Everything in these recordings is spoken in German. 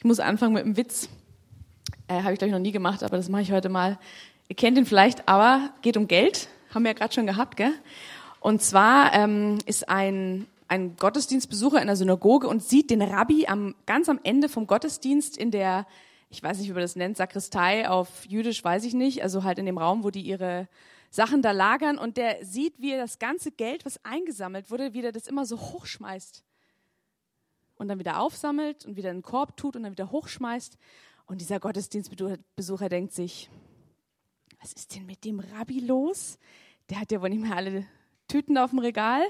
Ich muss anfangen mit einem Witz. Äh, Habe ich, glaube ich, noch nie gemacht, aber das mache ich heute mal. Ihr kennt ihn vielleicht, aber geht um Geld. Haben wir ja gerade schon gehabt, gell? Und zwar ähm, ist ein, ein Gottesdienstbesucher in der Synagoge und sieht den Rabbi am, ganz am Ende vom Gottesdienst in der, ich weiß nicht, wie man das nennt, Sakristei auf Jüdisch, weiß ich nicht, also halt in dem Raum, wo die ihre Sachen da lagern und der sieht, wie er das ganze Geld, was eingesammelt wurde, wie er das immer so hochschmeißt und dann wieder aufsammelt und wieder in den Korb tut und dann wieder hochschmeißt. Und dieser Gottesdienstbesucher denkt sich, was ist denn mit dem Rabbi los? Der hat ja wohl nicht mehr alle Tüten auf dem Regal.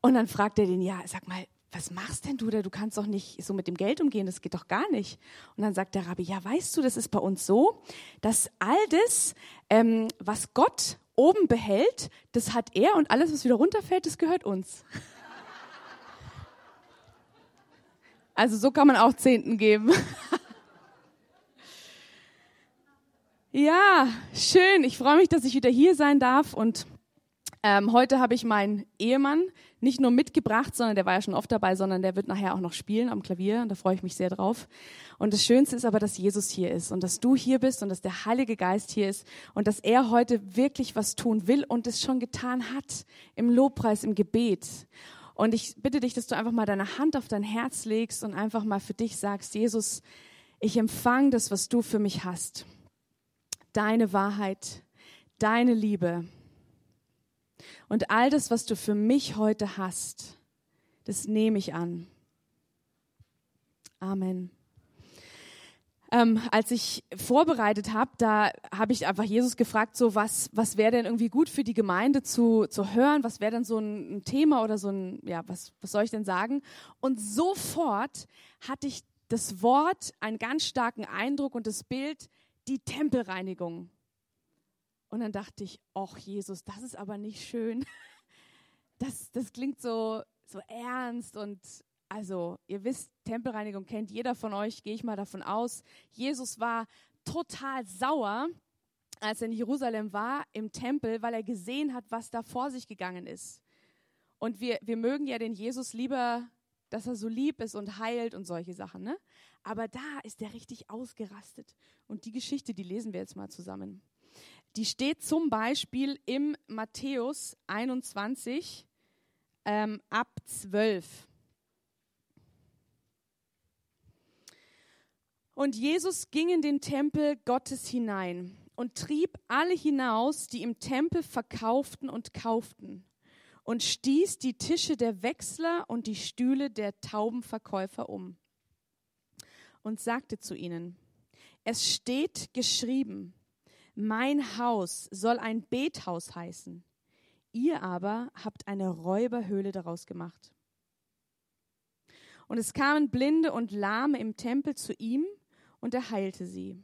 Und dann fragt er den, ja, sag mal, was machst denn du da? Du kannst doch nicht so mit dem Geld umgehen, das geht doch gar nicht. Und dann sagt der Rabbi, ja, weißt du, das ist bei uns so, dass all das, ähm, was Gott oben behält, das hat er und alles, was wieder runterfällt, das gehört uns. Also so kann man auch Zehnten geben. ja, schön. Ich freue mich, dass ich wieder hier sein darf. Und ähm, heute habe ich meinen Ehemann nicht nur mitgebracht, sondern der war ja schon oft dabei, sondern der wird nachher auch noch spielen am Klavier. Und da freue ich mich sehr drauf. Und das Schönste ist aber, dass Jesus hier ist und dass du hier bist und dass der Heilige Geist hier ist und dass er heute wirklich was tun will und es schon getan hat im Lobpreis, im Gebet. Und ich bitte dich, dass du einfach mal deine Hand auf dein Herz legst und einfach mal für dich sagst, Jesus, ich empfange das, was du für mich hast. Deine Wahrheit, deine Liebe. Und all das, was du für mich heute hast, das nehme ich an. Amen ähm, als ich vorbereitet habe, da habe ich einfach Jesus gefragt, so was, was wäre denn irgendwie gut für die Gemeinde zu, zu hören? Was wäre denn so ein, ein, Thema oder so ein, ja, was, was soll ich denn sagen? Und sofort hatte ich das Wort, einen ganz starken Eindruck und das Bild, die Tempelreinigung. Und dann dachte ich, ach Jesus, das ist aber nicht schön. Das, das klingt so, so ernst und also, ihr wisst, Tempelreinigung kennt jeder von euch, gehe ich mal davon aus. Jesus war total sauer, als er in Jerusalem war, im Tempel, weil er gesehen hat, was da vor sich gegangen ist. Und wir, wir mögen ja den Jesus lieber, dass er so lieb ist und heilt und solche Sachen. Ne? Aber da ist er richtig ausgerastet. Und die Geschichte, die lesen wir jetzt mal zusammen. Die steht zum Beispiel im Matthäus 21 ähm, ab 12. Und Jesus ging in den Tempel Gottes hinein und trieb alle hinaus, die im Tempel verkauften und kauften, und stieß die Tische der Wechsler und die Stühle der Taubenverkäufer um. Und sagte zu ihnen, es steht geschrieben, mein Haus soll ein Bethaus heißen, ihr aber habt eine Räuberhöhle daraus gemacht. Und es kamen Blinde und Lahme im Tempel zu ihm, und er heilte sie.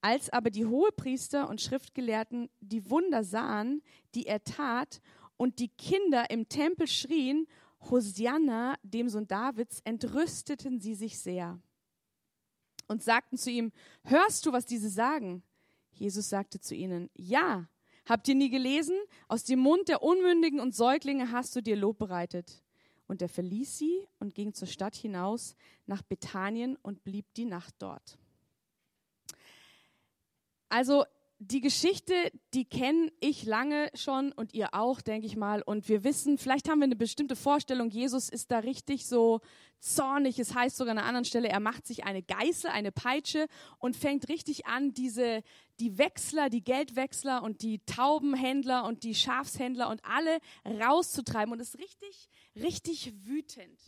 Als aber die Hohepriester und Schriftgelehrten die Wunder sahen, die er tat, und die Kinder im Tempel schrien, Hosianna, dem Sohn Davids, entrüsteten sie sich sehr und sagten zu ihm, hörst du, was diese sagen? Jesus sagte zu ihnen, ja. Habt ihr nie gelesen? Aus dem Mund der Unmündigen und Säuglinge hast du dir Lob bereitet. Und er verließ sie und ging zur Stadt hinaus nach Bethanien und blieb die Nacht dort. Also die Geschichte, die kenne ich lange schon und ihr auch, denke ich mal. Und wir wissen, vielleicht haben wir eine bestimmte Vorstellung, Jesus ist da richtig so zornig. Es heißt sogar an einer anderen Stelle, er macht sich eine Geißel, eine Peitsche und fängt richtig an, diese, die Wechsler, die Geldwechsler und die Taubenhändler und die Schafshändler und alle rauszutreiben und ist richtig, richtig wütend.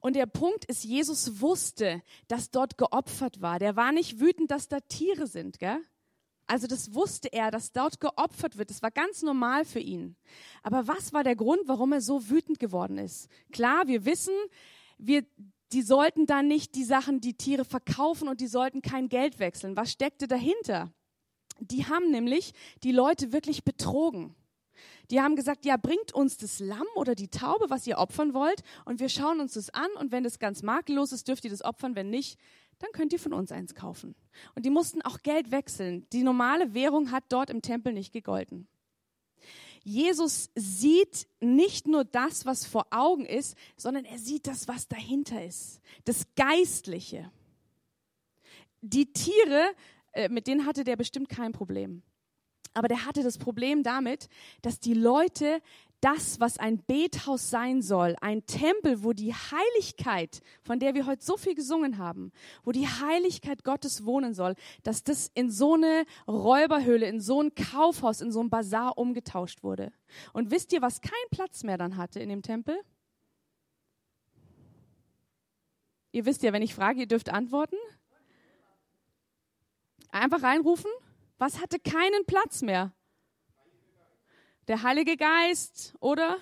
Und der Punkt ist, Jesus wusste, dass dort geopfert war. Der war nicht wütend, dass da Tiere sind, gell? Also das wusste er, dass dort geopfert wird. Das war ganz normal für ihn. Aber was war der Grund, warum er so wütend geworden ist? Klar, wir wissen, wir, die sollten dann nicht die Sachen, die Tiere verkaufen und die sollten kein Geld wechseln. Was steckte dahinter? Die haben nämlich die Leute wirklich betrogen. Die haben gesagt, ja, bringt uns das Lamm oder die Taube, was ihr opfern wollt, und wir schauen uns das an, und wenn das ganz makellos ist, dürft ihr das opfern, wenn nicht, dann könnt ihr von uns eins kaufen. Und die mussten auch Geld wechseln. Die normale Währung hat dort im Tempel nicht gegolten. Jesus sieht nicht nur das, was vor Augen ist, sondern er sieht das, was dahinter ist. Das Geistliche. Die Tiere, äh, mit denen hatte der bestimmt kein Problem. Aber der hatte das Problem damit, dass die Leute das, was ein Bethaus sein soll, ein Tempel, wo die Heiligkeit, von der wir heute so viel gesungen haben, wo die Heiligkeit Gottes wohnen soll, dass das in so eine Räuberhöhle, in so ein Kaufhaus, in so ein Bazar umgetauscht wurde. Und wisst ihr, was keinen Platz mehr dann hatte in dem Tempel? Ihr wisst ja, wenn ich frage, ihr dürft antworten. Einfach reinrufen. Was hatte keinen Platz mehr? Der Heilige Geist oder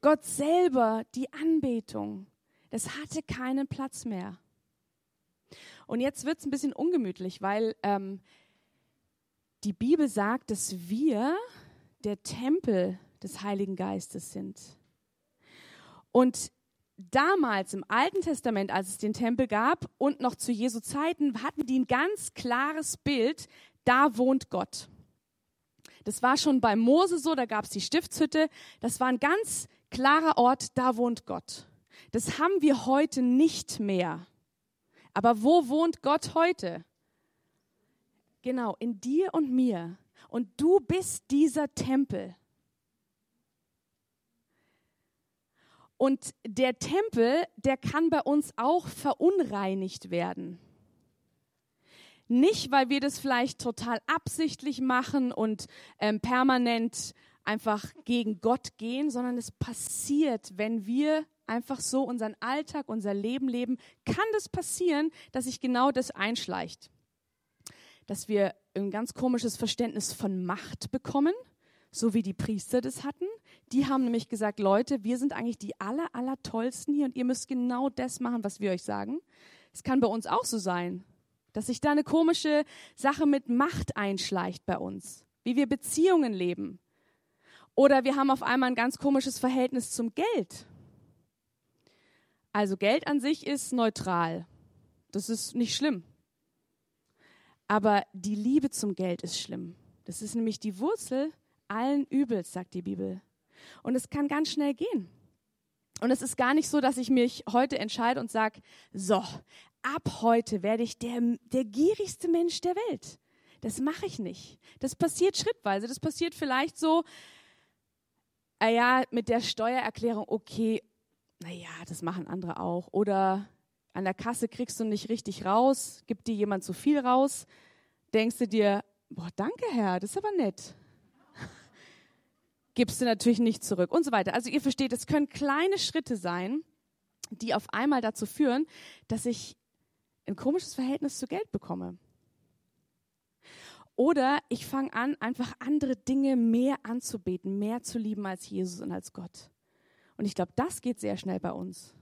Gott selber, die Anbetung. Das hatte keinen Platz mehr. Und jetzt wird es ein bisschen ungemütlich, weil ähm, die Bibel sagt, dass wir der Tempel des Heiligen Geistes sind. Und damals im Alten Testament, als es den Tempel gab und noch zu Jesu Zeiten, hatten die ein ganz klares Bild, da wohnt Gott. Das war schon bei Mose so, da gab es die Stiftshütte. Das war ein ganz klarer Ort, da wohnt Gott. Das haben wir heute nicht mehr. Aber wo wohnt Gott heute? Genau, in dir und mir. Und du bist dieser Tempel. Und der Tempel, der kann bei uns auch verunreinigt werden. Nicht, weil wir das vielleicht total absichtlich machen und ähm, permanent einfach gegen Gott gehen, sondern es passiert, wenn wir einfach so unseren Alltag, unser Leben leben, kann das passieren, dass sich genau das einschleicht. Dass wir ein ganz komisches Verständnis von Macht bekommen, so wie die Priester das hatten. Die haben nämlich gesagt, Leute, wir sind eigentlich die aller, aller tollsten hier und ihr müsst genau das machen, was wir euch sagen. Es kann bei uns auch so sein dass sich da eine komische Sache mit Macht einschleicht bei uns, wie wir Beziehungen leben. Oder wir haben auf einmal ein ganz komisches Verhältnis zum Geld. Also Geld an sich ist neutral. Das ist nicht schlimm. Aber die Liebe zum Geld ist schlimm. Das ist nämlich die Wurzel allen Übels, sagt die Bibel. Und es kann ganz schnell gehen. Und es ist gar nicht so, dass ich mich heute entscheide und sage, so, ab heute werde ich der, der gierigste Mensch der Welt. Das mache ich nicht. Das passiert schrittweise. Das passiert vielleicht so, äh ja, mit der Steuererklärung, okay, naja, das machen andere auch. Oder an der Kasse kriegst du nicht richtig raus, gibt dir jemand zu viel raus, denkst du dir, boah, danke Herr, das ist aber nett. Gibst du natürlich nicht zurück und so weiter. Also ihr versteht, es können kleine Schritte sein, die auf einmal dazu führen, dass ich ein komisches Verhältnis zu Geld bekomme. Oder ich fange an, einfach andere Dinge mehr anzubeten, mehr zu lieben als Jesus und als Gott. Und ich glaube, das geht sehr schnell bei uns.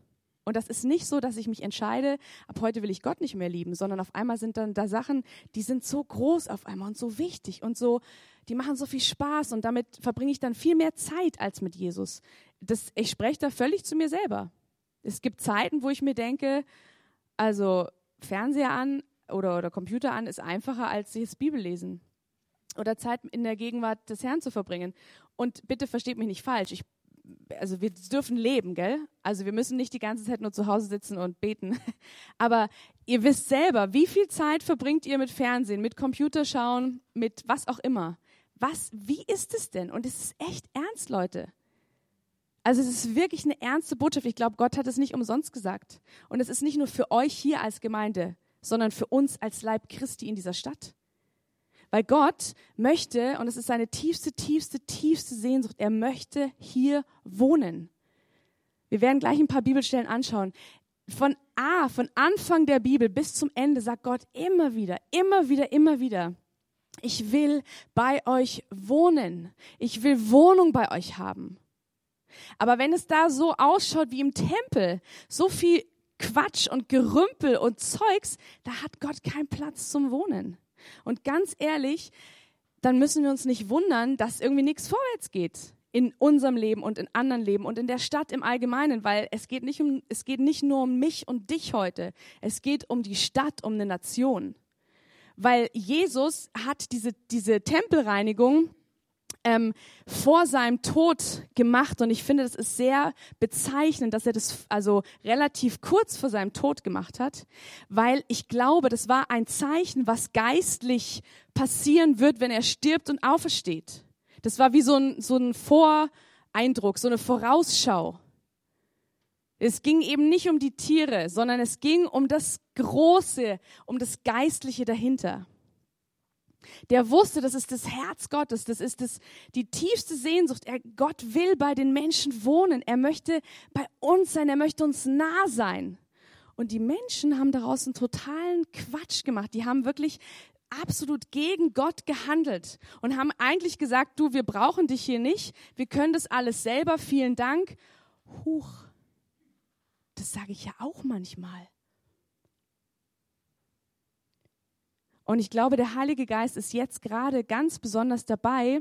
Und das ist nicht so, dass ich mich entscheide, ab heute will ich Gott nicht mehr lieben, sondern auf einmal sind dann da Sachen, die sind so groß auf einmal und so wichtig und so, die machen so viel Spaß und damit verbringe ich dann viel mehr Zeit als mit Jesus. Das, ich spreche da völlig zu mir selber. Es gibt Zeiten, wo ich mir denke, also Fernseher an oder, oder Computer an ist einfacher als das Bibellesen oder Zeit in der Gegenwart des Herrn zu verbringen. Und bitte versteht mich nicht falsch. Ich, also wir dürfen leben, gell? Also wir müssen nicht die ganze Zeit nur zu Hause sitzen und beten. Aber ihr wisst selber, wie viel Zeit verbringt ihr mit Fernsehen, mit Computerschauen, mit was auch immer? Was, wie ist es denn? Und es ist echt ernst, Leute. Also es ist wirklich eine ernste Botschaft. Ich glaube, Gott hat es nicht umsonst gesagt. Und es ist nicht nur für euch hier als Gemeinde, sondern für uns als Leib Christi in dieser Stadt. Weil Gott möchte, und es ist seine tiefste, tiefste, tiefste Sehnsucht, er möchte hier wohnen. Wir werden gleich ein paar Bibelstellen anschauen. Von A, von Anfang der Bibel bis zum Ende sagt Gott immer wieder, immer wieder, immer wieder, ich will bei euch wohnen. Ich will Wohnung bei euch haben. Aber wenn es da so ausschaut wie im Tempel, so viel Quatsch und Gerümpel und Zeugs, da hat Gott keinen Platz zum Wohnen. Und ganz ehrlich, dann müssen wir uns nicht wundern, dass irgendwie nichts vorwärts geht in unserem Leben und in anderen Leben und in der Stadt im Allgemeinen, weil es geht nicht um, es geht nicht nur um mich und dich heute. Es geht um die Stadt, um eine Nation. Weil Jesus hat diese, diese Tempelreinigung ähm, vor seinem Tod gemacht. Und ich finde, das ist sehr bezeichnend, dass er das also relativ kurz vor seinem Tod gemacht hat, weil ich glaube, das war ein Zeichen, was geistlich passieren wird, wenn er stirbt und aufersteht. Das war wie so ein, so ein Voreindruck, so eine Vorausschau. Es ging eben nicht um die Tiere, sondern es ging um das Große, um das Geistliche dahinter. Der wusste, das ist das Herz Gottes, das ist das, die tiefste Sehnsucht. Er, Gott will bei den Menschen wohnen. Er möchte bei uns sein, er möchte uns nah sein. Und die Menschen haben daraus einen totalen Quatsch gemacht. Die haben wirklich absolut gegen Gott gehandelt und haben eigentlich gesagt, du, wir brauchen dich hier nicht, wir können das alles selber, vielen Dank. Huch, das sage ich ja auch manchmal. Und ich glaube, der Heilige Geist ist jetzt gerade ganz besonders dabei,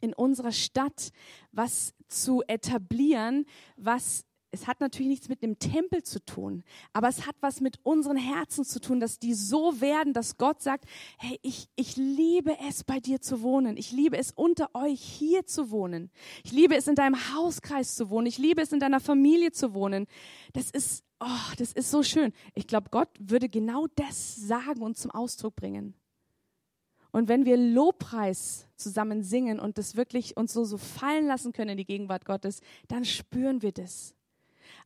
in unserer Stadt was zu etablieren, was es hat natürlich nichts mit einem Tempel zu tun, aber es hat was mit unseren Herzen zu tun, dass die so werden, dass Gott sagt, hey, ich, ich liebe es, bei dir zu wohnen. Ich liebe es, unter euch hier zu wohnen. Ich liebe es, in deinem Hauskreis zu wohnen. Ich liebe es, in deiner Familie zu wohnen. Das ist, oh, das ist so schön. Ich glaube, Gott würde genau das sagen und zum Ausdruck bringen. Und wenn wir Lobpreis zusammen singen und das wirklich uns so, so fallen lassen können in die Gegenwart Gottes, dann spüren wir das.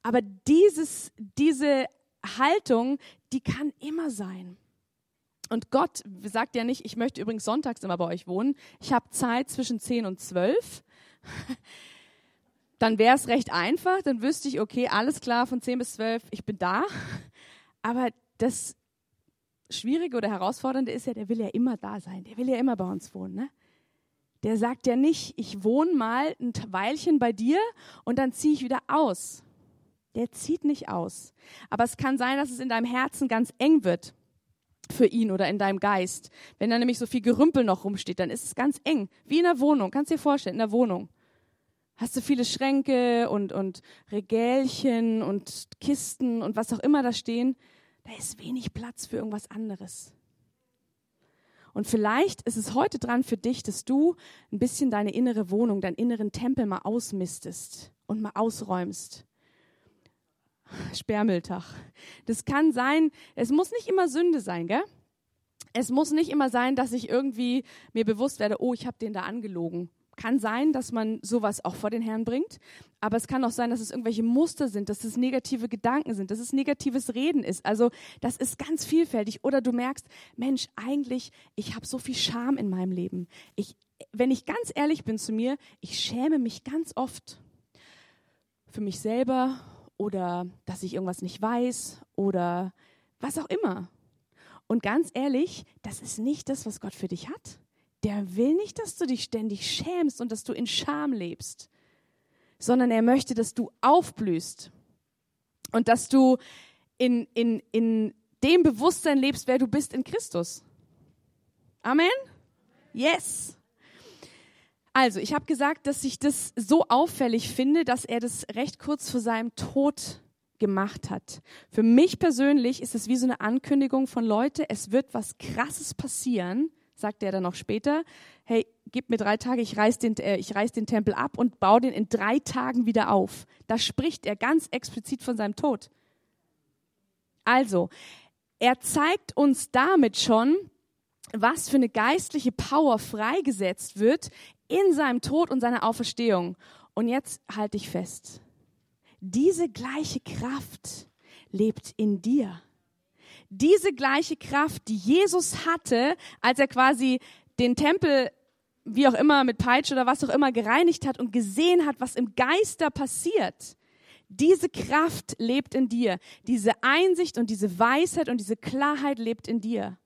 Aber dieses, diese Haltung, die kann immer sein. Und Gott sagt ja nicht, ich möchte übrigens sonntags immer bei euch wohnen. Ich habe Zeit zwischen 10 und 12. Dann wäre es recht einfach. Dann wüsste ich, okay, alles klar, von 10 bis 12, ich bin da. Aber das Schwierige oder Herausfordernde ist ja, der will ja immer da sein. Der will ja immer bei uns wohnen. Ne? Der sagt ja nicht, ich wohne mal ein Weilchen bei dir und dann ziehe ich wieder aus. Der zieht nicht aus. Aber es kann sein, dass es in deinem Herzen ganz eng wird für ihn oder in deinem Geist. Wenn da nämlich so viel Gerümpel noch rumsteht, dann ist es ganz eng. Wie in der Wohnung. Kannst du dir vorstellen, in der Wohnung. Hast du viele Schränke und, und Regälchen und Kisten und was auch immer da stehen. Da ist wenig Platz für irgendwas anderes. Und vielleicht ist es heute dran für dich, dass du ein bisschen deine innere Wohnung, deinen inneren Tempel mal ausmistest und mal ausräumst Sperrmülltag. Das kann sein, es muss nicht immer Sünde sein, gell? Es muss nicht immer sein, dass ich irgendwie mir bewusst werde, oh, ich habe den da angelogen. Kann sein, dass man sowas auch vor den Herrn bringt, aber es kann auch sein, dass es irgendwelche Muster sind, dass es negative Gedanken sind, dass es negatives Reden ist. Also das ist ganz vielfältig. Oder du merkst, Mensch, eigentlich, ich habe so viel Scham in meinem Leben. Ich, wenn ich ganz ehrlich bin zu mir, ich schäme mich ganz oft für mich selber oder dass ich irgendwas nicht weiß oder was auch immer. Und ganz ehrlich, das ist nicht das, was Gott für dich hat. Der will nicht, dass du dich ständig schämst und dass du in Scham lebst, sondern er möchte, dass du aufblühst und dass du in, in, in dem Bewusstsein lebst, wer du bist in Christus. Amen? Yes. Also, ich habe gesagt, dass ich das so auffällig finde, dass er das recht kurz vor seinem Tod gemacht hat. Für mich persönlich ist es wie so eine Ankündigung von Leute, es wird was Krasses passieren, sagt er dann noch später. Hey, gib mir drei Tage, ich reiß den, äh, ich reiß den Tempel ab und baue den in drei Tagen wieder auf. Da spricht er ganz explizit von seinem Tod. Also, er zeigt uns damit schon, was für eine geistliche Power freigesetzt wird in seinem Tod und seiner Auferstehung. Und jetzt halte ich fest. Diese gleiche Kraft lebt in dir. Diese gleiche Kraft, die Jesus hatte, als er quasi den Tempel, wie auch immer, mit Peitsche oder was auch immer gereinigt hat und gesehen hat, was im Geister passiert. Diese Kraft lebt in dir. Diese Einsicht und diese Weisheit und diese Klarheit lebt in dir.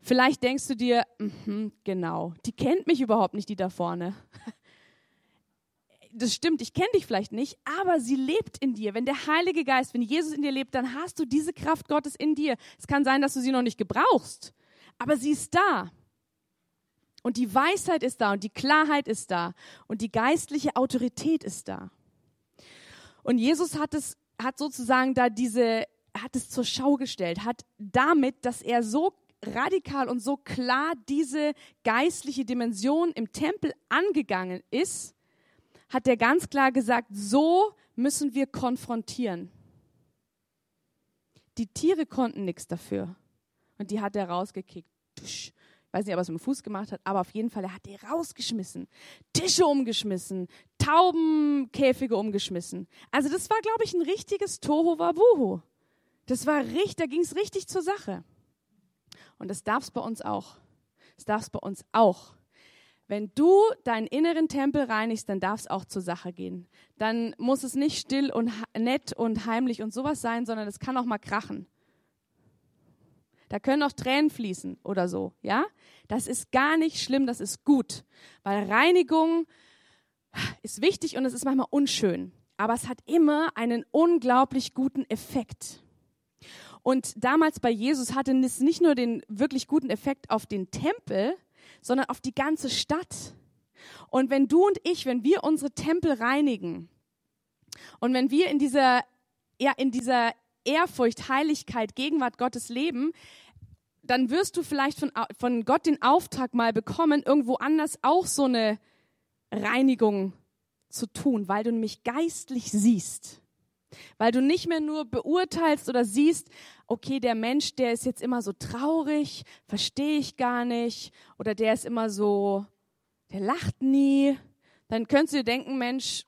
Vielleicht denkst du dir, mh, genau, die kennt mich überhaupt nicht, die da vorne. Das stimmt, ich kenne dich vielleicht nicht, aber sie lebt in dir. Wenn der Heilige Geist, wenn Jesus in dir lebt, dann hast du diese Kraft Gottes in dir. Es kann sein, dass du sie noch nicht gebrauchst, aber sie ist da. Und die Weisheit ist da und die Klarheit ist da und die geistliche Autorität ist da. Und Jesus hat es, hat sozusagen da diese, hat es zur Schau gestellt, hat damit, dass er so radikal und so klar diese geistliche Dimension im Tempel angegangen ist, hat er ganz klar gesagt, so müssen wir konfrontieren. Die Tiere konnten nichts dafür. Und die hat er rausgekickt. Ich weiß nicht, ob er es mit dem Fuß gemacht hat, aber auf jeden Fall, er hat die rausgeschmissen. Tische umgeschmissen, Taubenkäfige umgeschmissen. Also das war, glaube ich, ein richtiges Toho Wabuhu. Das war richtig, da ging es richtig zur Sache. Und das darf es bei uns auch. Das darf es bei uns auch. Wenn du deinen inneren Tempel reinigst, dann darf es auch zur Sache gehen. Dann muss es nicht still und nett und heimlich und sowas sein, sondern es kann auch mal krachen. Da können auch Tränen fließen oder so, ja? Das ist gar nicht schlimm, das ist gut, weil Reinigung ist wichtig und es ist manchmal unschön, aber es hat immer einen unglaublich guten Effekt. Und damals bei Jesus hatte es nicht nur den wirklich guten Effekt auf den Tempel, sondern auf die ganze Stadt. Und wenn du und ich, wenn wir unsere Tempel reinigen und wenn wir in dieser, ja, in dieser Ehrfurcht, Heiligkeit, Gegenwart Gottes leben, dann wirst du vielleicht von, von Gott den Auftrag mal bekommen, irgendwo anders auch so eine Reinigung zu tun, weil du nämlich geistlich siehst. Weil du nicht mehr nur beurteilst oder siehst, okay, der Mensch, der ist jetzt immer so traurig, verstehe ich gar nicht, oder der ist immer so, der lacht nie. Dann könntest du dir denken, Mensch,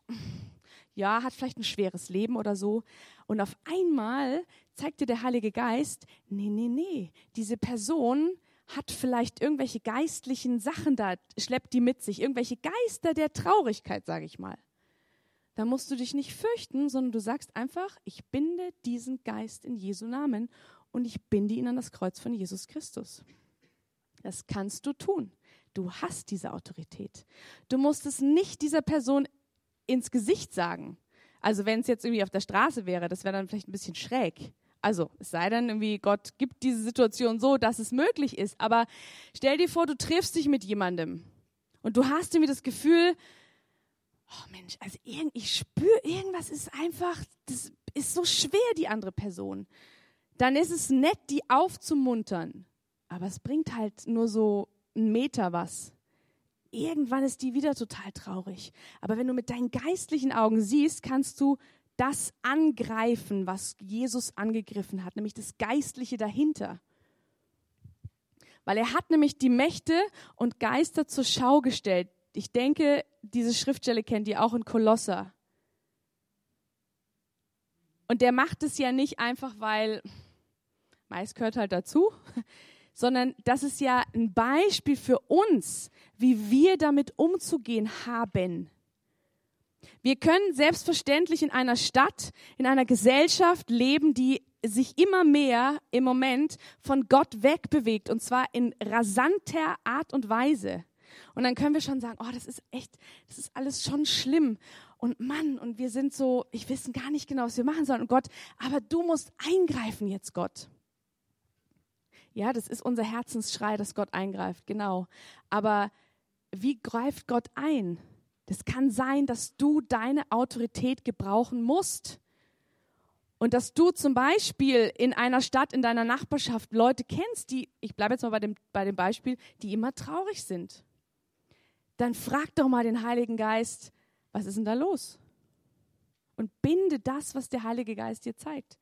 ja, hat vielleicht ein schweres Leben oder so. Und auf einmal zeigt dir der Heilige Geist, nee, nee, nee, diese Person hat vielleicht irgendwelche geistlichen Sachen da, schleppt die mit sich, irgendwelche Geister der Traurigkeit, sage ich mal dann musst du dich nicht fürchten, sondern du sagst einfach, ich binde diesen Geist in Jesu Namen und ich binde ihn an das Kreuz von Jesus Christus. Das kannst du tun. Du hast diese Autorität. Du musst es nicht dieser Person ins Gesicht sagen. Also wenn es jetzt irgendwie auf der Straße wäre, das wäre dann vielleicht ein bisschen schräg. Also es sei denn irgendwie, Gott gibt diese Situation so, dass es möglich ist. Aber stell dir vor, du triffst dich mit jemandem und du hast irgendwie das Gefühl, oh Mensch, also ich spüre, irgendwas ist einfach, das ist so schwer, die andere Person. Dann ist es nett, die aufzumuntern. Aber es bringt halt nur so einen Meter was. Irgendwann ist die wieder total traurig. Aber wenn du mit deinen geistlichen Augen siehst, kannst du das angreifen, was Jesus angegriffen hat, nämlich das Geistliche dahinter. Weil er hat nämlich die Mächte und Geister zur Schau gestellt, ich denke, diese Schriftstelle kennt ihr auch in Kolosser. Und der macht es ja nicht einfach, weil meist gehört halt dazu, sondern das ist ja ein Beispiel für uns, wie wir damit umzugehen haben. Wir können selbstverständlich in einer Stadt, in einer Gesellschaft leben, die sich immer mehr im Moment von Gott wegbewegt und zwar in rasanter Art und Weise. Und dann können wir schon sagen, oh, das ist echt, das ist alles schon schlimm. Und Mann, und wir sind so, ich wissen gar nicht genau, was wir machen sollen. Und Gott, aber du musst eingreifen jetzt, Gott. Ja, das ist unser Herzensschrei, dass Gott eingreift, genau. Aber wie greift Gott ein? Das kann sein, dass du deine Autorität gebrauchen musst. Und dass du zum Beispiel in einer Stadt, in deiner Nachbarschaft Leute kennst, die, ich bleibe jetzt mal bei dem, bei dem Beispiel, die immer traurig sind dann frag doch mal den Heiligen Geist, was ist denn da los? Und binde das, was der Heilige Geist dir zeigt.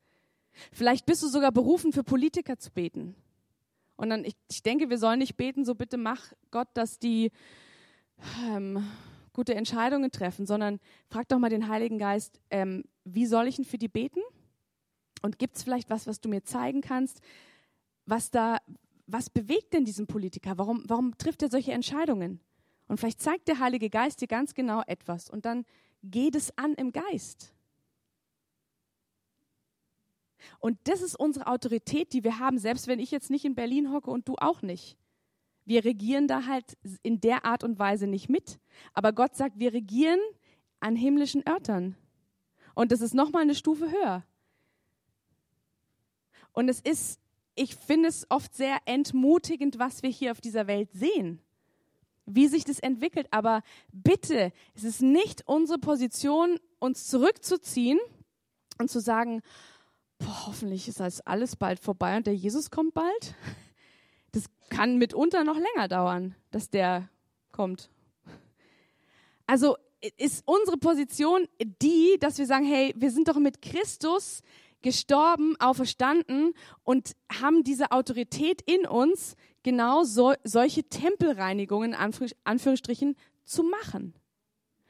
Vielleicht bist du sogar berufen, für Politiker zu beten. Und dann, ich, ich denke, wir sollen nicht beten, so bitte mach Gott, dass die ähm, gute Entscheidungen treffen, sondern frag doch mal den Heiligen Geist, ähm, wie soll ich denn für die beten? Und gibt es vielleicht was, was du mir zeigen kannst, was da, was bewegt denn diesen Politiker? Warum, warum trifft er solche Entscheidungen? Und vielleicht zeigt der Heilige Geist dir ganz genau etwas und dann geht es an im Geist. Und das ist unsere Autorität, die wir haben, selbst wenn ich jetzt nicht in Berlin hocke und du auch nicht. Wir regieren da halt in der Art und Weise nicht mit. Aber Gott sagt, wir regieren an himmlischen Örtern. Und das ist nochmal eine Stufe höher. Und es ist, ich finde es oft sehr entmutigend, was wir hier auf dieser Welt sehen wie sich das entwickelt. Aber bitte, es ist nicht unsere Position, uns zurückzuziehen und zu sagen, boah, hoffentlich ist das alles bald vorbei und der Jesus kommt bald. Das kann mitunter noch länger dauern, dass der kommt. Also ist unsere Position die, dass wir sagen, hey, wir sind doch mit Christus gestorben, auferstanden und haben diese Autorität in uns, genau so, solche Tempelreinigungen, Anführungsstrichen, zu machen.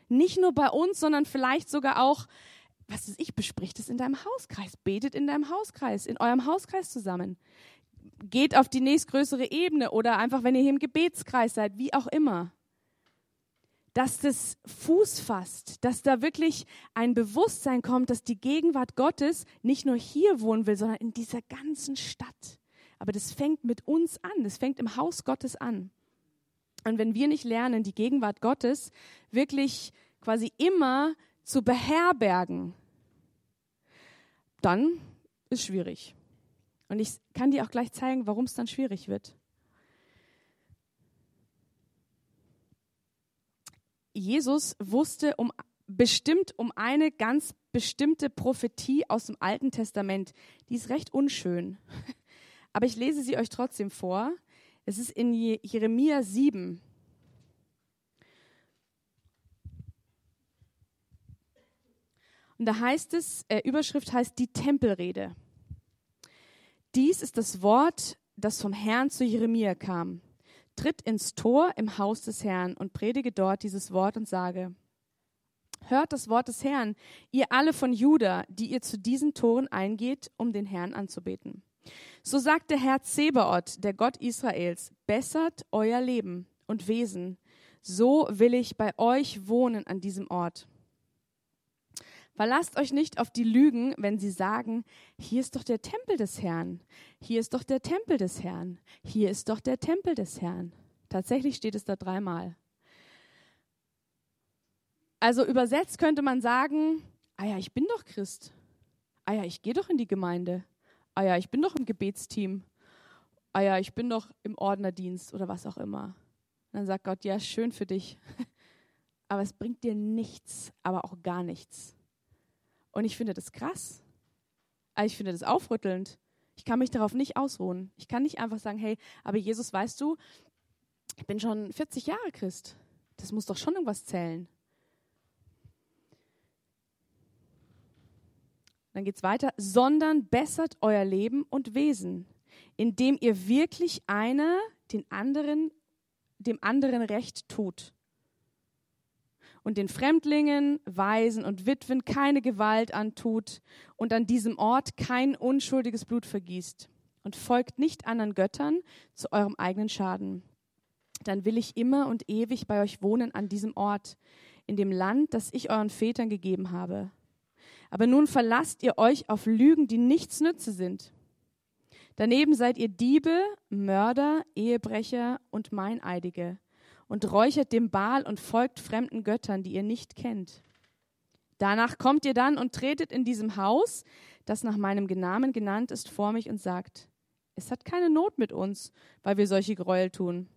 Nicht nur bei uns, sondern vielleicht sogar auch, was ist ich, bespricht es in deinem Hauskreis, betet in deinem Hauskreis, in eurem Hauskreis zusammen. Geht auf die nächstgrößere Ebene oder einfach, wenn ihr hier im Gebetskreis seid, wie auch immer dass das Fuß fasst, dass da wirklich ein Bewusstsein kommt, dass die Gegenwart Gottes nicht nur hier wohnen will, sondern in dieser ganzen Stadt. Aber das fängt mit uns an, das fängt im Haus Gottes an. Und wenn wir nicht lernen, die Gegenwart Gottes wirklich quasi immer zu beherbergen, dann ist schwierig. Und ich kann dir auch gleich zeigen, warum es dann schwierig wird. Jesus wusste um, bestimmt um eine ganz bestimmte Prophetie aus dem Alten Testament. Die ist recht unschön. Aber ich lese sie euch trotzdem vor. Es ist in Jeremia 7. Und da heißt es, äh, Überschrift heißt die Tempelrede. Dies ist das Wort, das vom Herrn zu Jeremia kam tritt ins Tor im Haus des Herrn und predige dort dieses Wort und sage, Hört das Wort des Herrn, ihr alle von Juda, die ihr zu diesen Toren eingeht, um den Herrn anzubeten. So sagt der Herr Zebaoth, der Gott Israels, bessert euer Leben und Wesen, so will ich bei euch wohnen an diesem Ort. Verlasst euch nicht auf die Lügen, wenn sie sagen, hier ist doch der Tempel des Herrn, hier ist doch der Tempel des Herrn, hier ist doch der Tempel des Herrn. Tatsächlich steht es da dreimal. Also übersetzt könnte man sagen, ah ja, ich bin doch Christ. Ah ja, ich gehe doch in die Gemeinde. Ah ja, ich bin doch im Gebetsteam. Ah ja, ich bin doch im Ordnerdienst oder was auch immer. Und dann sagt Gott, ja, schön für dich. Aber es bringt dir nichts, aber auch gar nichts. Und ich finde das krass. Also ich finde das aufrüttelnd. Ich kann mich darauf nicht ausruhen. Ich kann nicht einfach sagen, hey, aber Jesus, weißt du, ich bin schon 40 Jahre Christ. Das muss doch schon irgendwas zählen. Dann geht es weiter, sondern bessert euer Leben und Wesen, indem ihr wirklich einer den anderen, dem anderen Recht tut und den Fremdlingen, Waisen und Witwen keine Gewalt antut und an diesem Ort kein unschuldiges Blut vergießt und folgt nicht anderen Göttern zu eurem eigenen Schaden. Dann will ich immer und ewig bei euch wohnen an diesem Ort, in dem Land, das ich euren Vätern gegeben habe. Aber nun verlasst ihr euch auf Lügen, die nichts nütze sind. Daneben seid ihr Diebe, Mörder, Ehebrecher und Meineidige und räuchert dem Baal und folgt fremden Göttern, die ihr nicht kennt. Danach kommt ihr dann und tretet in diesem Haus, das nach meinem Namen genannt ist, vor mich und sagt, es hat keine Not mit uns, weil wir solche Gräuel tun.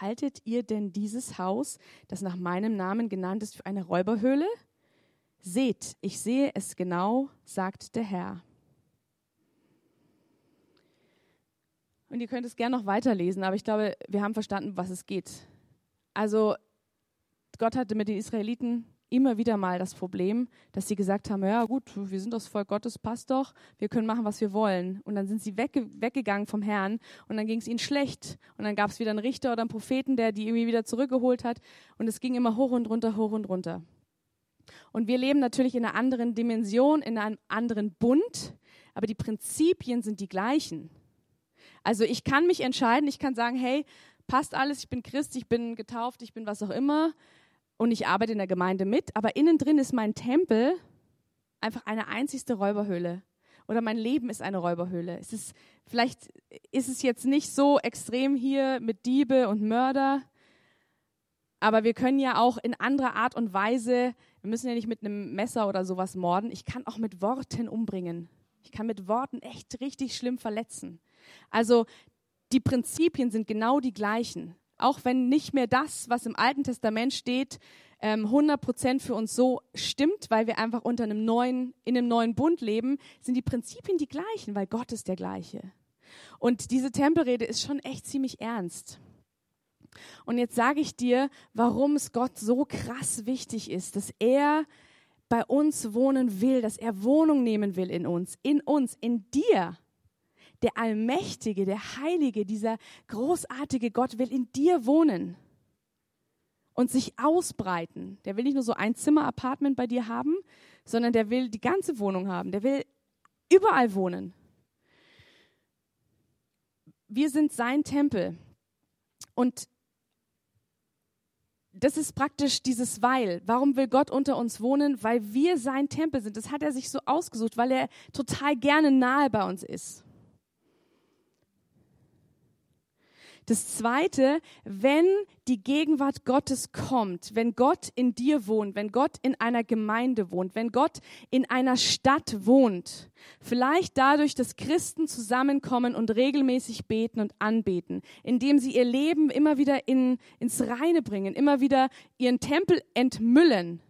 Haltet ihr denn dieses Haus, das nach meinem Namen genannt ist, für eine Räuberhöhle? Seht, ich sehe es genau, sagt der Herr. Und ihr könnt es gerne noch weiterlesen, aber ich glaube, wir haben verstanden, was es geht. Also Gott hatte mit den Israeliten immer wieder mal das Problem, dass sie gesagt haben, ja gut, wir sind das Volk Gottes, passt doch, wir können machen, was wir wollen. Und dann sind sie wegge weggegangen vom Herrn und dann ging es ihnen schlecht. Und dann gab es wieder einen Richter oder einen Propheten, der die irgendwie wieder zurückgeholt hat. Und es ging immer hoch und runter, hoch und runter. Und wir leben natürlich in einer anderen Dimension, in einem anderen Bund, aber die Prinzipien sind die gleichen. Also ich kann mich entscheiden, ich kann sagen, hey, passt alles, ich bin Christ, ich bin getauft, ich bin was auch immer und ich arbeite in der Gemeinde mit, aber innen drin ist mein Tempel einfach eine einzigste Räuberhöhle oder mein Leben ist eine Räuberhöhle. Es ist, vielleicht ist es jetzt nicht so extrem hier mit Diebe und Mörder, aber wir können ja auch in anderer Art und Weise, wir müssen ja nicht mit einem Messer oder sowas morden, ich kann auch mit Worten umbringen. Ich kann mit Worten echt richtig schlimm verletzen. Also die Prinzipien sind genau die gleichen. Auch wenn nicht mehr das, was im Alten Testament steht, 100 ähm, Prozent für uns so stimmt, weil wir einfach unter einem neuen, in einem neuen Bund leben, sind die Prinzipien die gleichen, weil Gott ist der gleiche. Und diese Tempelrede ist schon echt ziemlich ernst. Und jetzt sage ich dir, warum es Gott so krass wichtig ist, dass er bei uns wohnen will, dass er Wohnung nehmen will in uns, in uns, in dir. Der Allmächtige, der Heilige, dieser großartige Gott will in dir wohnen und sich ausbreiten. Der will nicht nur so ein Zimmer-Apartment bei dir haben, sondern der will die ganze Wohnung haben. Der will überall wohnen. Wir sind sein Tempel. Und das ist praktisch dieses Weil. Warum will Gott unter uns wohnen? Weil wir sein Tempel sind. Das hat er sich so ausgesucht, weil er total gerne nahe bei uns ist. Das Zweite, wenn die Gegenwart Gottes kommt, wenn Gott in dir wohnt, wenn Gott in einer Gemeinde wohnt, wenn Gott in einer Stadt wohnt, vielleicht dadurch, dass Christen zusammenkommen und regelmäßig beten und anbeten, indem sie ihr Leben immer wieder in, ins Reine bringen, immer wieder ihren Tempel entmüllen,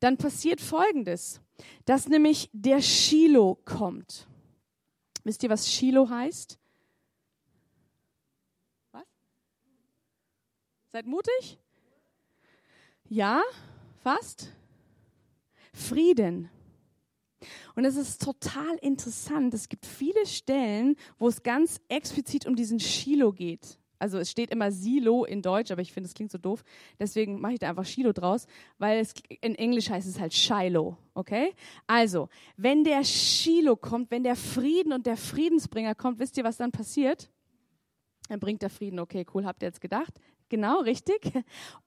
dann passiert Folgendes, dass nämlich der Shiloh kommt. Wisst ihr, was Shiloh heißt? Seid mutig? Ja, fast. Frieden. Und es ist total interessant. Es gibt viele Stellen, wo es ganz explizit um diesen Shiloh geht. Also es steht immer Silo in Deutsch, aber ich finde, es klingt so doof. Deswegen mache ich da einfach Shiloh draus, weil es in Englisch heißt es halt Shiloh. Okay? Also, wenn der Shiloh kommt, wenn der Frieden und der Friedensbringer kommt, wisst ihr, was dann passiert? Dann bringt der Frieden. Okay, cool, habt ihr jetzt gedacht? Genau, richtig.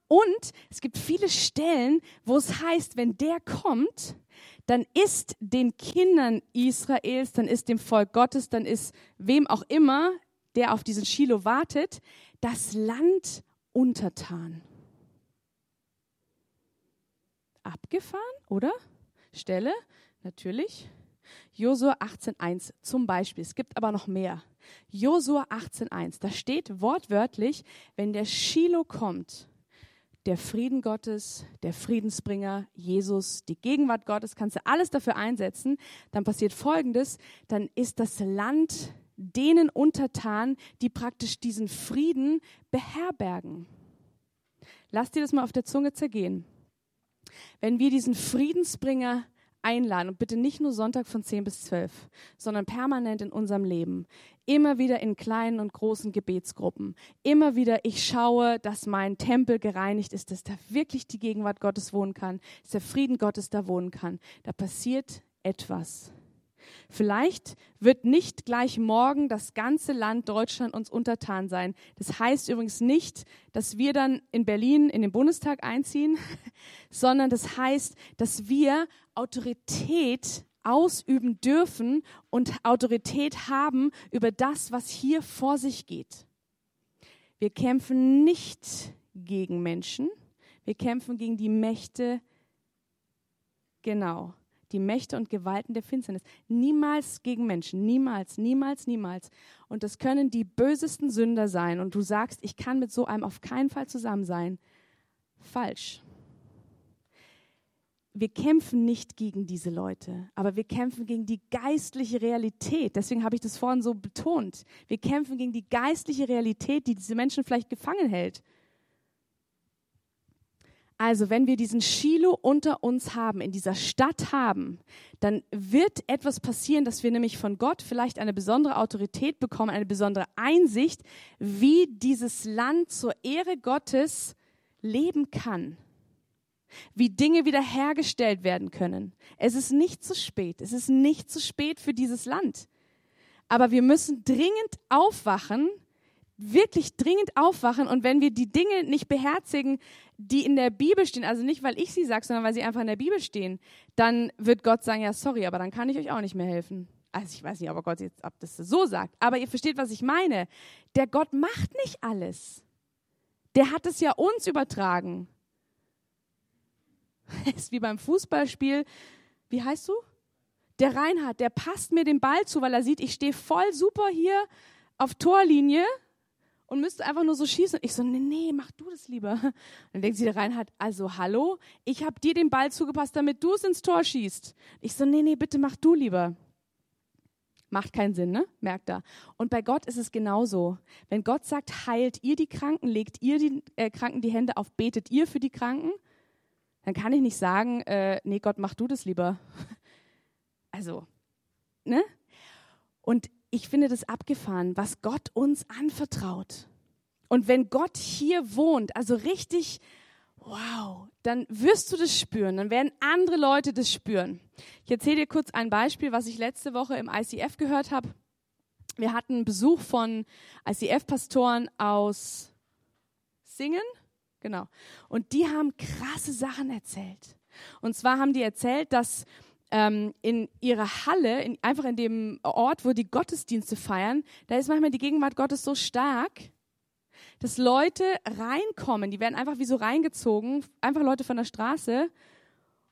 Und es gibt viele Stellen, wo es heißt, wenn der kommt, dann ist den Kindern Israels, dann ist dem Volk Gottes, dann ist wem auch immer, der auf diesen Shiloh wartet, das Land untertan. Abgefahren, oder? Stelle, natürlich. Josua 18.1 zum Beispiel. Es gibt aber noch mehr. Josua 18.1, da steht wortwörtlich, wenn der Shiloh kommt, der Frieden Gottes, der Friedensbringer, Jesus, die Gegenwart Gottes, kannst du alles dafür einsetzen, dann passiert Folgendes, dann ist das Land denen untertan, die praktisch diesen Frieden beherbergen. Lass dir das mal auf der Zunge zergehen. Wenn wir diesen Friedensbringer einladen und bitte nicht nur Sonntag von 10 bis 12, sondern permanent in unserem Leben. Immer wieder in kleinen und großen Gebetsgruppen. Immer wieder, ich schaue, dass mein Tempel gereinigt ist, dass da wirklich die Gegenwart Gottes wohnen kann, dass der Frieden Gottes da wohnen kann. Da passiert etwas. Vielleicht wird nicht gleich morgen das ganze Land Deutschland uns untertan sein. Das heißt übrigens nicht, dass wir dann in Berlin in den Bundestag einziehen, sondern das heißt, dass wir Autorität ausüben dürfen und Autorität haben über das, was hier vor sich geht. Wir kämpfen nicht gegen Menschen, wir kämpfen gegen die Mächte. Genau die Mächte und Gewalten der Finsternis. Niemals gegen Menschen, niemals, niemals, niemals. Und das können die bösesten Sünder sein. Und du sagst, ich kann mit so einem auf keinen Fall zusammen sein. Falsch. Wir kämpfen nicht gegen diese Leute, aber wir kämpfen gegen die geistliche Realität. Deswegen habe ich das vorhin so betont. Wir kämpfen gegen die geistliche Realität, die diese Menschen vielleicht gefangen hält. Also, wenn wir diesen Shiloh unter uns haben, in dieser Stadt haben, dann wird etwas passieren, dass wir nämlich von Gott vielleicht eine besondere Autorität bekommen, eine besondere Einsicht, wie dieses Land zur Ehre Gottes leben kann. Wie Dinge wiederhergestellt werden können. Es ist nicht zu spät. Es ist nicht zu spät für dieses Land. Aber wir müssen dringend aufwachen, wirklich dringend aufwachen und wenn wir die Dinge nicht beherzigen, die in der Bibel stehen, also nicht, weil ich sie sage, sondern weil sie einfach in der Bibel stehen, dann wird Gott sagen, ja, sorry, aber dann kann ich euch auch nicht mehr helfen. Also ich weiß nicht, ob Gott jetzt, ob das so sagt, aber ihr versteht, was ich meine. Der Gott macht nicht alles. Der hat es ja uns übertragen. ist wie beim Fußballspiel. Wie heißt du? Der Reinhard, der passt mir den Ball zu, weil er sieht, ich stehe voll super hier auf Torlinie und müsste einfach nur so schießen. Ich so, nee, nee, mach du das lieber. Dann denkt sie der Reinhard, also hallo, ich habe dir den Ball zugepasst, damit du es ins Tor schießt. Ich so, nee, nee, bitte mach du lieber. Macht keinen Sinn, ne? Merkt er. Und bei Gott ist es genauso. Wenn Gott sagt, heilt ihr die Kranken, legt ihr die äh, Kranken die Hände auf, betet ihr für die Kranken, dann kann ich nicht sagen, äh, nee, Gott, mach du das lieber. Also, ne? Und ich finde das abgefahren, was Gott uns anvertraut. Und wenn Gott hier wohnt, also richtig, wow, dann wirst du das spüren, dann werden andere Leute das spüren. Ich erzähle dir kurz ein Beispiel, was ich letzte Woche im ICF gehört habe. Wir hatten Besuch von ICF-Pastoren aus Singen, genau. Und die haben krasse Sachen erzählt. Und zwar haben die erzählt, dass ähm, in ihrer Halle, in, einfach in dem Ort, wo die Gottesdienste feiern, da ist manchmal die Gegenwart Gottes so stark, dass Leute reinkommen, die werden einfach wie so reingezogen, einfach Leute von der Straße.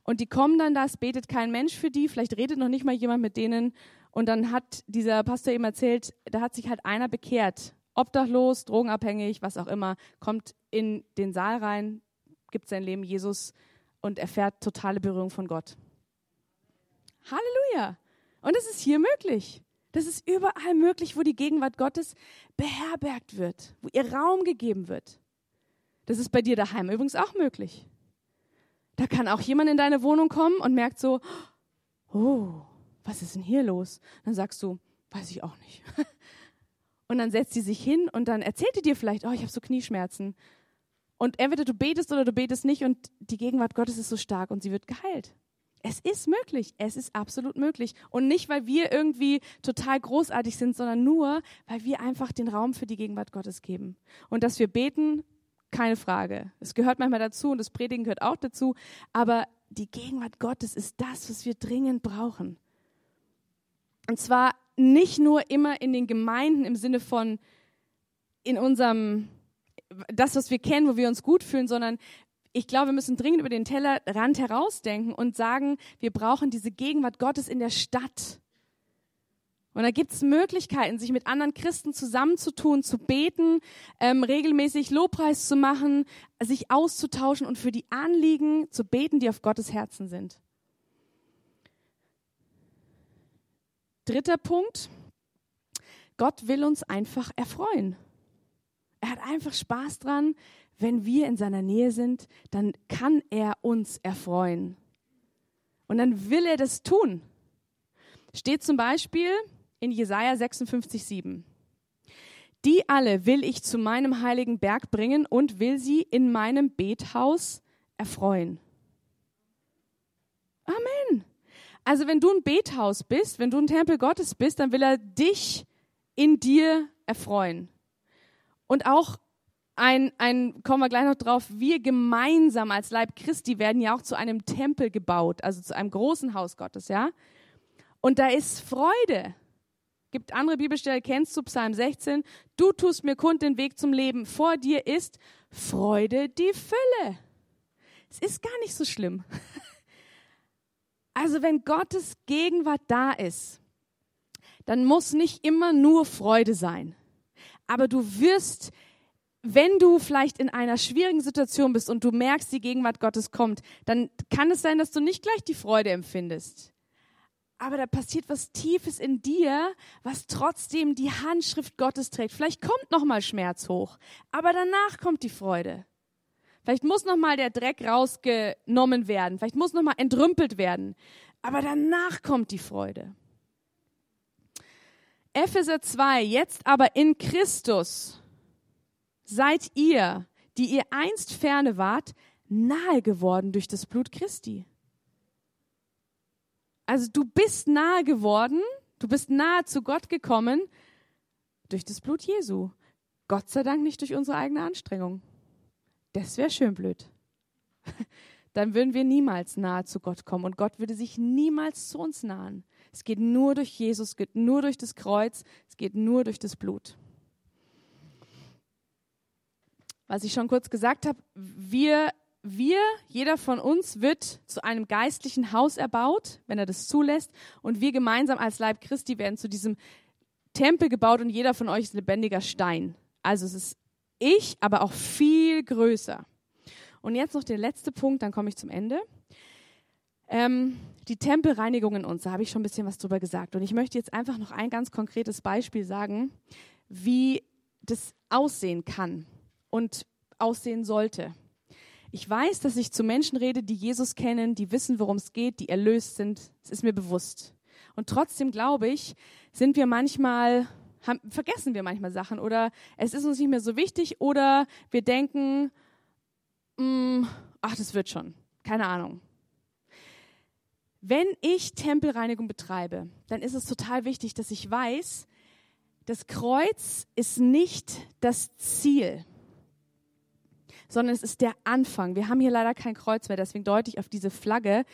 Und die kommen dann da, es betet kein Mensch für die, vielleicht redet noch nicht mal jemand mit denen. Und dann hat dieser Pastor eben erzählt, da hat sich halt einer bekehrt, obdachlos, drogenabhängig, was auch immer, kommt in den Saal rein, gibt sein Leben Jesus und erfährt totale Berührung von Gott. Halleluja. Und es ist hier möglich. Das ist überall möglich, wo die Gegenwart Gottes beherbergt wird, wo ihr Raum gegeben wird. Das ist bei dir daheim übrigens auch möglich. Da kann auch jemand in deine Wohnung kommen und merkt so, oh, was ist denn hier los? Dann sagst du, weiß ich auch nicht. Und dann setzt sie sich hin und dann erzählt sie dir vielleicht, oh, ich habe so Knieschmerzen. Und entweder du betest oder du betest nicht und die Gegenwart Gottes ist so stark und sie wird geheilt. Es ist möglich. Es ist absolut möglich. Und nicht, weil wir irgendwie total großartig sind, sondern nur, weil wir einfach den Raum für die Gegenwart Gottes geben. Und dass wir beten, keine Frage. Es gehört manchmal dazu und das Predigen gehört auch dazu. Aber die Gegenwart Gottes ist das, was wir dringend brauchen. Und zwar nicht nur immer in den Gemeinden im Sinne von in unserem, das, was wir kennen, wo wir uns gut fühlen, sondern ich glaube, wir müssen dringend über den Tellerrand herausdenken und sagen, wir brauchen diese Gegenwart Gottes in der Stadt. Und da gibt es Möglichkeiten, sich mit anderen Christen zusammenzutun, zu beten, ähm, regelmäßig Lobpreis zu machen, sich auszutauschen und für die Anliegen zu beten, die auf Gottes Herzen sind. Dritter Punkt. Gott will uns einfach erfreuen. Er hat einfach Spaß dran, wenn wir in seiner Nähe sind, dann kann er uns erfreuen. Und dann will er das tun. Steht zum Beispiel in Jesaja 56, 7. Die alle will ich zu meinem heiligen Berg bringen und will sie in meinem Bethaus erfreuen. Amen. Also wenn du ein Bethaus bist, wenn du ein Tempel Gottes bist, dann will er dich in dir erfreuen. Und auch ein, ein, kommen wir gleich noch drauf, wir gemeinsam als Leib Christi werden ja auch zu einem Tempel gebaut, also zu einem großen Haus Gottes, ja. Und da ist Freude. Gibt andere Bibelstelle, kennst du Psalm 16? Du tust mir kund den Weg zum Leben. Vor dir ist Freude die Fülle. Es ist gar nicht so schlimm. Also wenn Gottes Gegenwart da ist, dann muss nicht immer nur Freude sein. Aber du wirst wenn du vielleicht in einer schwierigen Situation bist und du merkst, die Gegenwart Gottes kommt, dann kann es sein, dass du nicht gleich die Freude empfindest. Aber da passiert was Tiefes in dir, was trotzdem die Handschrift Gottes trägt. Vielleicht kommt noch mal Schmerz hoch, aber danach kommt die Freude. Vielleicht muss noch mal der Dreck rausgenommen werden. Vielleicht muss noch mal entrümpelt werden. Aber danach kommt die Freude. Epheser 2, jetzt aber in Christus seid ihr, die ihr einst ferne wart, nahe geworden durch das Blut Christi. Also du bist nahe geworden, du bist nahe zu Gott gekommen durch das Blut Jesu. Gott sei Dank nicht durch unsere eigene Anstrengung. Das wäre schön blöd. Dann würden wir niemals nahe zu Gott kommen und Gott würde sich niemals zu uns nahen. Es geht nur durch Jesus, es geht nur durch das Kreuz, es geht nur durch das Blut was ich schon kurz gesagt habe, wir, wir, jeder von uns wird zu einem geistlichen Haus erbaut, wenn er das zulässt, und wir gemeinsam als Leib Christi werden zu diesem Tempel gebaut und jeder von euch ist lebendiger Stein. Also es ist ich, aber auch viel größer. Und jetzt noch der letzte Punkt, dann komme ich zum Ende. Ähm, die Tempelreinigung in uns, da habe ich schon ein bisschen was drüber gesagt. Und ich möchte jetzt einfach noch ein ganz konkretes Beispiel sagen, wie das aussehen kann und aussehen sollte. Ich weiß, dass ich zu Menschen rede, die Jesus kennen, die wissen, worum es geht, die erlöst sind. Es ist mir bewusst. Und trotzdem glaube ich, sind wir manchmal, haben, vergessen wir manchmal Sachen oder es ist uns nicht mehr so wichtig oder wir denken, mh, mm, ach, das wird schon. Keine Ahnung. Wenn ich Tempelreinigung betreibe, dann ist es total wichtig, dass ich weiß, das Kreuz ist nicht das Ziel sondern es ist der Anfang. Wir haben hier leider kein Kreuz mehr, deswegen deute ich auf diese Flagge,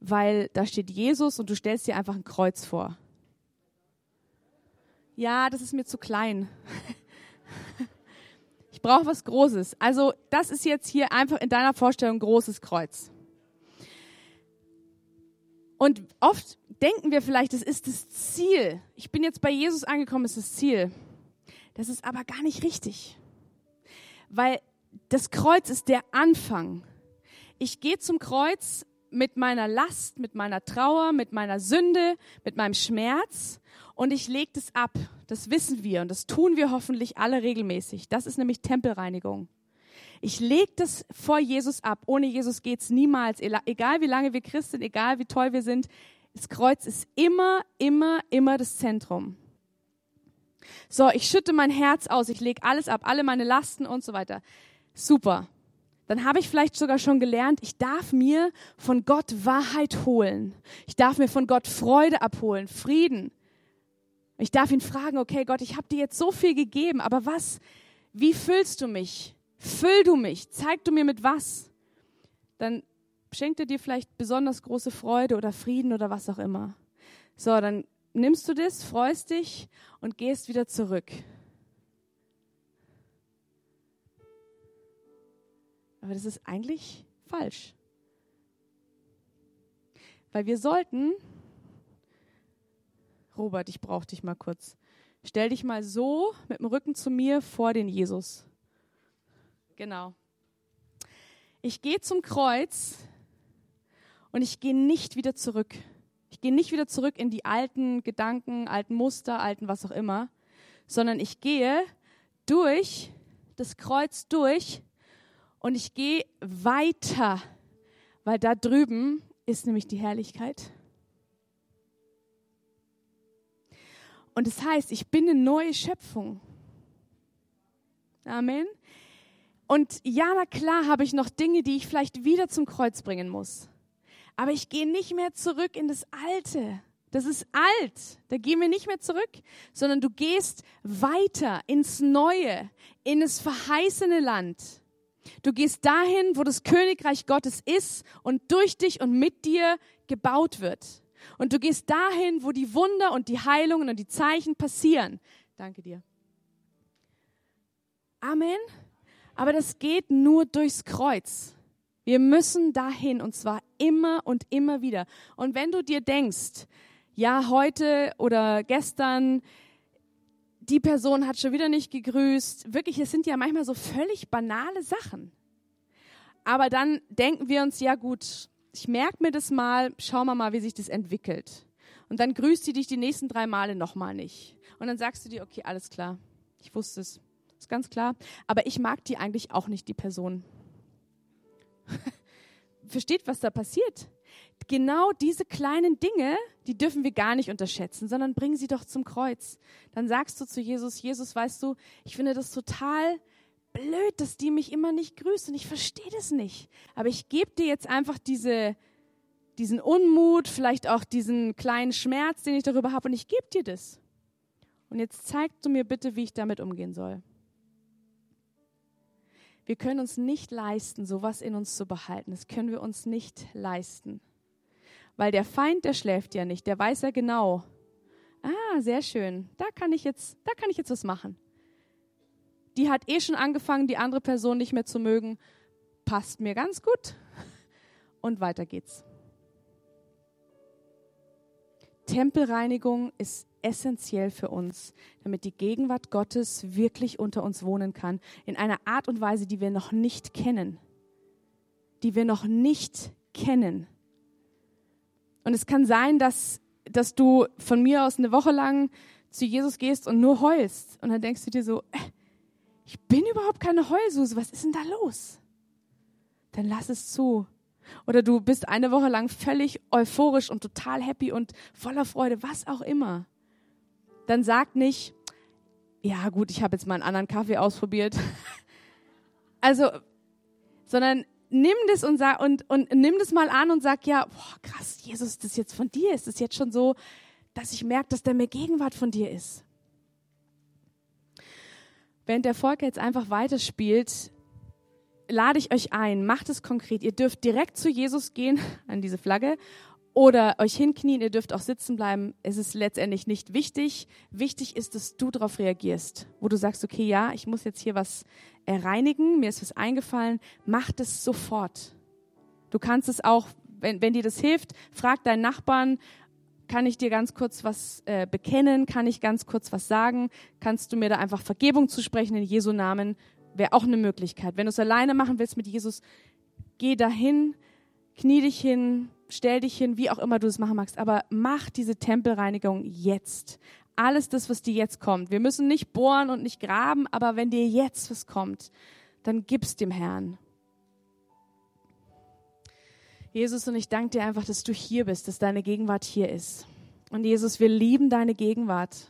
weil da steht Jesus und du stellst dir einfach ein Kreuz vor. Ja, das ist mir zu klein. Ich brauche was Großes. Also das ist jetzt hier einfach in deiner Vorstellung ein großes Kreuz. Und oft denken wir vielleicht, das ist das Ziel. Ich bin jetzt bei Jesus angekommen, ist das Ziel. Das ist aber gar nicht richtig. Weil das Kreuz ist der Anfang. Ich gehe zum Kreuz mit meiner Last, mit meiner Trauer, mit meiner Sünde, mit meinem Schmerz und ich lege das ab. Das wissen wir und das tun wir hoffentlich alle regelmäßig. Das ist nämlich Tempelreinigung. Ich lege das vor Jesus ab. Ohne Jesus geht's niemals. Egal wie lange wir Christ sind, egal wie toll wir sind, das Kreuz ist immer, immer, immer das Zentrum. So, ich schütte mein Herz aus, ich lege alles ab, alle meine Lasten und so weiter. Super. Dann habe ich vielleicht sogar schon gelernt, ich darf mir von Gott Wahrheit holen. Ich darf mir von Gott Freude abholen, Frieden. Ich darf ihn fragen, okay Gott, ich habe dir jetzt so viel gegeben, aber was, wie füllst du mich? Füll du mich, zeig du mir mit was? Dann schenkt er dir vielleicht besonders große Freude oder Frieden oder was auch immer. So, dann nimmst du das, freust dich und gehst wieder zurück. Aber das ist eigentlich falsch. Weil wir sollten, Robert, ich brauche dich mal kurz. Stell dich mal so mit dem Rücken zu mir vor den Jesus. Genau. Ich gehe zum Kreuz und ich gehe nicht wieder zurück. Ich gehe nicht wieder zurück in die alten Gedanken, alten Muster, alten was auch immer, sondern ich gehe durch das Kreuz durch und ich gehe weiter, weil da drüben ist nämlich die Herrlichkeit. Und das heißt, ich bin eine neue Schöpfung. Amen. Und ja, na klar habe ich noch Dinge, die ich vielleicht wieder zum Kreuz bringen muss. Aber ich gehe nicht mehr zurück in das Alte. Das ist alt. Da gehen wir nicht mehr zurück, sondern du gehst weiter ins Neue, in das verheißene Land. Du gehst dahin, wo das Königreich Gottes ist und durch dich und mit dir gebaut wird. Und du gehst dahin, wo die Wunder und die Heilungen und die Zeichen passieren. Danke dir. Amen. Aber das geht nur durchs Kreuz. Wir müssen dahin und zwar immer und immer wieder. Und wenn du dir denkst, ja, heute oder gestern, die Person hat schon wieder nicht gegrüßt. Wirklich, es sind ja manchmal so völlig banale Sachen. Aber dann denken wir uns, ja gut, ich merke mir das mal, schauen wir mal, wie sich das entwickelt. Und dann grüßt sie dich die nächsten drei Male nochmal nicht. Und dann sagst du dir, okay, alles klar, ich wusste es, ist ganz klar. Aber ich mag die eigentlich auch nicht, die Person. Versteht, was da passiert? Genau diese kleinen Dinge, die dürfen wir gar nicht unterschätzen, sondern bringen sie doch zum Kreuz. Dann sagst du zu Jesus, Jesus, weißt du, ich finde das total blöd, dass die mich immer nicht grüßen. Ich verstehe das nicht. Aber ich gebe dir jetzt einfach diese, diesen Unmut, vielleicht auch diesen kleinen Schmerz, den ich darüber habe, und ich gebe dir das. Und jetzt zeig du mir bitte, wie ich damit umgehen soll. Wir können uns nicht leisten, sowas in uns zu behalten. Das können wir uns nicht leisten. Weil der Feind, der schläft ja nicht, der weiß ja genau. Ah, sehr schön. Da kann ich jetzt, da kann ich jetzt was machen. Die hat eh schon angefangen, die andere Person nicht mehr zu mögen. Passt mir ganz gut. Und weiter geht's. Tempelreinigung ist essentiell für uns, damit die Gegenwart Gottes wirklich unter uns wohnen kann, in einer Art und Weise, die wir noch nicht kennen, die wir noch nicht kennen. Und es kann sein, dass, dass du von mir aus eine Woche lang zu Jesus gehst und nur heulst. Und dann denkst du dir so, äh, ich bin überhaupt keine Heulsuse, was ist denn da los? Dann lass es zu. Oder du bist eine Woche lang völlig euphorisch und total happy und voller Freude, was auch immer. Dann sag nicht, ja gut, ich habe jetzt mal einen anderen Kaffee ausprobiert. also, sondern nimm das und, sag, und, und nimm das mal an und sag, ja, boah, krass, Jesus, das ist jetzt von dir. Ist das jetzt schon so, dass ich merke, dass der mir Gegenwart von dir ist? Während der Volk jetzt einfach weiterspielt, lade ich euch ein, macht es konkret. Ihr dürft direkt zu Jesus gehen, an diese Flagge, oder euch hinknien, ihr dürft auch sitzen bleiben. Es ist letztendlich nicht wichtig. Wichtig ist, dass du darauf reagierst, wo du sagst, okay, ja, ich muss jetzt hier was reinigen, mir ist was eingefallen, mach das sofort. Du kannst es auch, wenn, wenn dir das hilft, frag deinen Nachbarn, kann ich dir ganz kurz was äh, bekennen, kann ich ganz kurz was sagen, kannst du mir da einfach Vergebung zusprechen in Jesu Namen, wäre auch eine Möglichkeit. Wenn du es alleine machen willst mit Jesus, geh dahin, knie dich hin, stell dich hin, wie auch immer du es machen magst, aber mach diese Tempelreinigung jetzt. Alles das, was dir jetzt kommt. Wir müssen nicht bohren und nicht graben, aber wenn dir jetzt was kommt, dann gib's dem Herrn. Jesus, und ich danke dir einfach, dass du hier bist, dass deine Gegenwart hier ist. Und Jesus, wir lieben deine Gegenwart.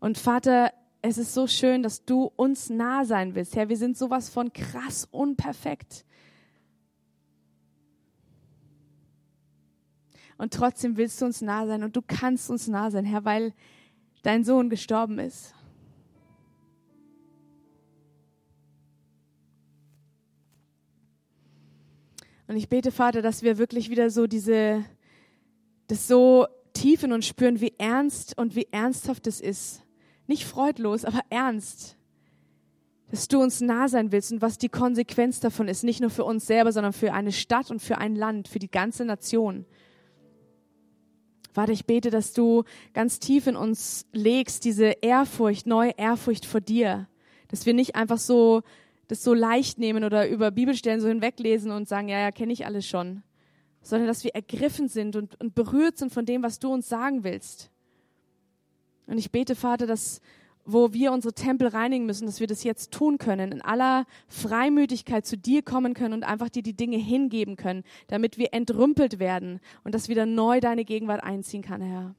Und Vater, es ist so schön, dass du uns nah sein willst. Herr, wir sind sowas von krass unperfekt. Und trotzdem willst du uns nah sein und du kannst uns nah sein, Herr, weil dein Sohn gestorben ist. Und ich bete, Vater, dass wir wirklich wieder so diese, das so tief in uns spüren, wie ernst und wie ernsthaft es ist. Nicht freudlos, aber ernst. Dass du uns nah sein willst und was die Konsequenz davon ist. Nicht nur für uns selber, sondern für eine Stadt und für ein Land, für die ganze Nation. Vater, ich bete, dass du ganz tief in uns legst, diese Ehrfurcht, neue Ehrfurcht vor dir. Dass wir nicht einfach so das so leicht nehmen oder über Bibelstellen so hinweglesen und sagen, ja, ja, kenne ich alles schon. Sondern dass wir ergriffen sind und, und berührt sind von dem, was du uns sagen willst. Und ich bete, Vater, dass wo wir unsere Tempel reinigen müssen, dass wir das jetzt tun können, in aller Freimütigkeit zu dir kommen können und einfach dir die Dinge hingeben können, damit wir entrümpelt werden und dass wieder neu deine Gegenwart einziehen kann, Herr.